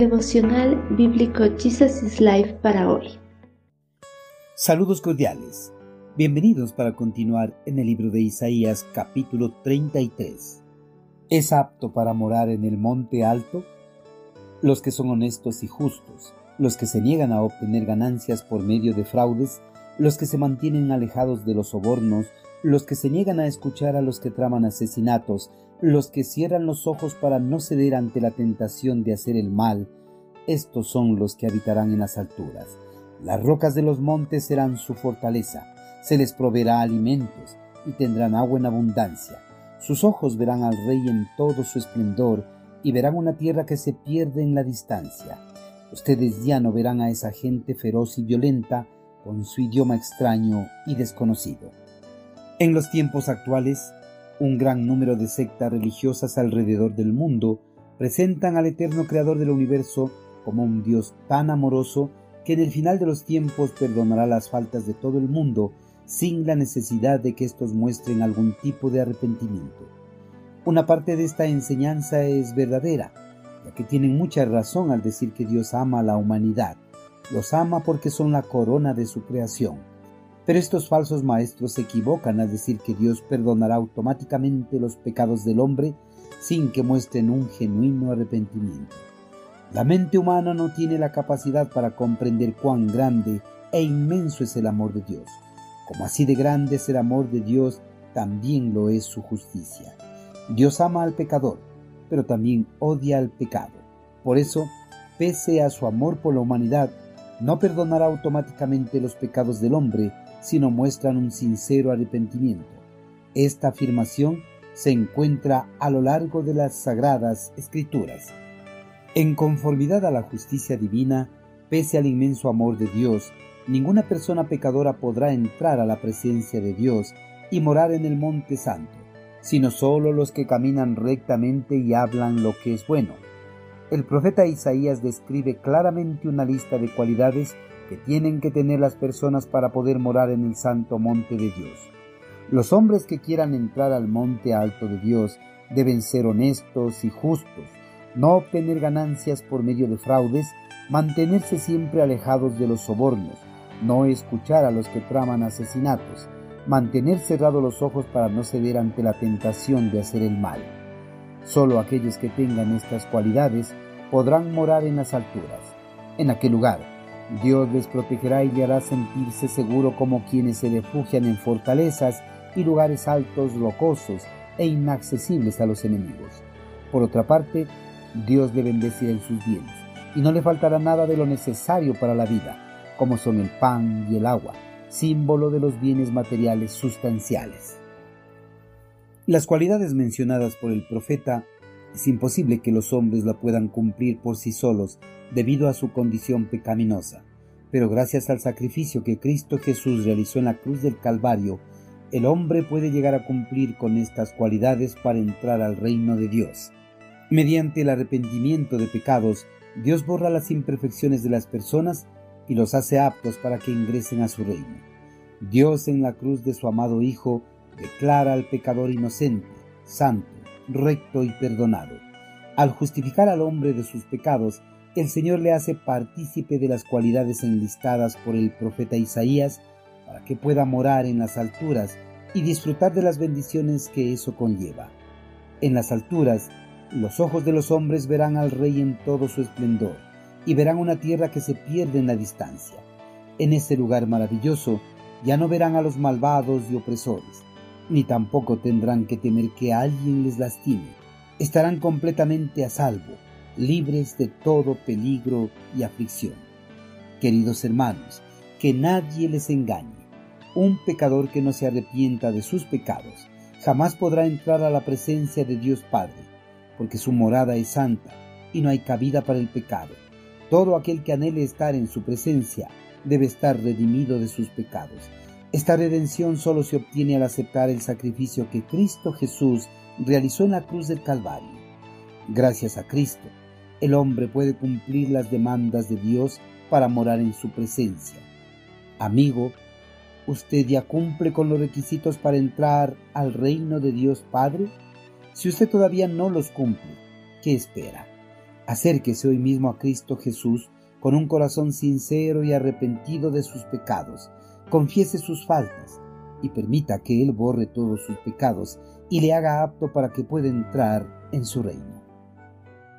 Devocional Bíblico Jesus is Life para hoy. Saludos cordiales. Bienvenidos para continuar en el libro de Isaías capítulo 33. ¿Es apto para morar en el monte alto? Los que son honestos y justos, los que se niegan a obtener ganancias por medio de fraudes, los que se mantienen alejados de los sobornos, los que se niegan a escuchar a los que traman asesinatos, los que cierran los ojos para no ceder ante la tentación de hacer el mal, estos son los que habitarán en las alturas. Las rocas de los montes serán su fortaleza, se les proveerá alimentos y tendrán agua en abundancia. Sus ojos verán al rey en todo su esplendor y verán una tierra que se pierde en la distancia. Ustedes ya no verán a esa gente feroz y violenta con su idioma extraño y desconocido. En los tiempos actuales, un gran número de sectas religiosas alrededor del mundo presentan al eterno creador del universo como un Dios tan amoroso que en el final de los tiempos perdonará las faltas de todo el mundo sin la necesidad de que éstos muestren algún tipo de arrepentimiento. Una parte de esta enseñanza es verdadera, ya que tienen mucha razón al decir que Dios ama a la humanidad. Los ama porque son la corona de su creación. Pero estos falsos maestros se equivocan al decir que Dios perdonará automáticamente los pecados del hombre sin que muestren un genuino arrepentimiento. La mente humana no tiene la capacidad para comprender cuán grande e inmenso es el amor de Dios. Como así de grande es el amor de Dios, también lo es su justicia. Dios ama al pecador, pero también odia al pecado. Por eso, pese a su amor por la humanidad, no perdonará automáticamente los pecados del hombre, sino muestran un sincero arrepentimiento. Esta afirmación se encuentra a lo largo de las sagradas escrituras. En conformidad a la justicia divina, pese al inmenso amor de Dios, ninguna persona pecadora podrá entrar a la presencia de Dios y morar en el monte santo, sino solo los que caminan rectamente y hablan lo que es bueno. El profeta Isaías describe claramente una lista de cualidades que tienen que tener las personas para poder morar en el santo monte de Dios. Los hombres que quieran entrar al monte alto de Dios deben ser honestos y justos, no obtener ganancias por medio de fraudes, mantenerse siempre alejados de los sobornos, no escuchar a los que traman asesinatos, mantener cerrados los ojos para no ceder ante la tentación de hacer el mal. Solo aquellos que tengan estas cualidades podrán morar en las alturas. En aquel lugar, Dios les protegerá y le hará sentirse seguro como quienes se refugian en fortalezas y lugares altos, rocosos e inaccesibles a los enemigos. Por otra parte, Dios le bendecirá en sus bienes, y no le faltará nada de lo necesario para la vida, como son el pan y el agua, símbolo de los bienes materiales sustanciales. Las cualidades mencionadas por el profeta es imposible que los hombres la puedan cumplir por sí solos debido a su condición pecaminosa, pero gracias al sacrificio que Cristo Jesús realizó en la cruz del Calvario, el hombre puede llegar a cumplir con estas cualidades para entrar al reino de Dios. Mediante el arrepentimiento de pecados, Dios borra las imperfecciones de las personas y los hace aptos para que ingresen a su reino. Dios en la cruz de su amado Hijo declara al pecador inocente, santo, recto y perdonado. Al justificar al hombre de sus pecados, el Señor le hace partícipe de las cualidades enlistadas por el profeta Isaías para que pueda morar en las alturas y disfrutar de las bendiciones que eso conlleva. En las alturas, los ojos de los hombres verán al Rey en todo su esplendor, y verán una tierra que se pierde en la distancia. En ese lugar maravilloso ya no verán a los malvados y opresores, ni tampoco tendrán que temer que alguien les lastime. Estarán completamente a salvo, libres de todo peligro y aflicción. Queridos hermanos, que nadie les engañe. Un pecador que no se arrepienta de sus pecados jamás podrá entrar a la presencia de Dios Padre porque su morada es santa y no hay cabida para el pecado. Todo aquel que anhele estar en su presencia debe estar redimido de sus pecados. Esta redención solo se obtiene al aceptar el sacrificio que Cristo Jesús realizó en la cruz del Calvario. Gracias a Cristo, el hombre puede cumplir las demandas de Dios para morar en su presencia. Amigo, ¿usted ya cumple con los requisitos para entrar al reino de Dios Padre? Si usted todavía no los cumple, ¿qué espera? Acérquese hoy mismo a Cristo Jesús con un corazón sincero y arrepentido de sus pecados. Confiese sus faltas y permita que Él borre todos sus pecados y le haga apto para que pueda entrar en su reino.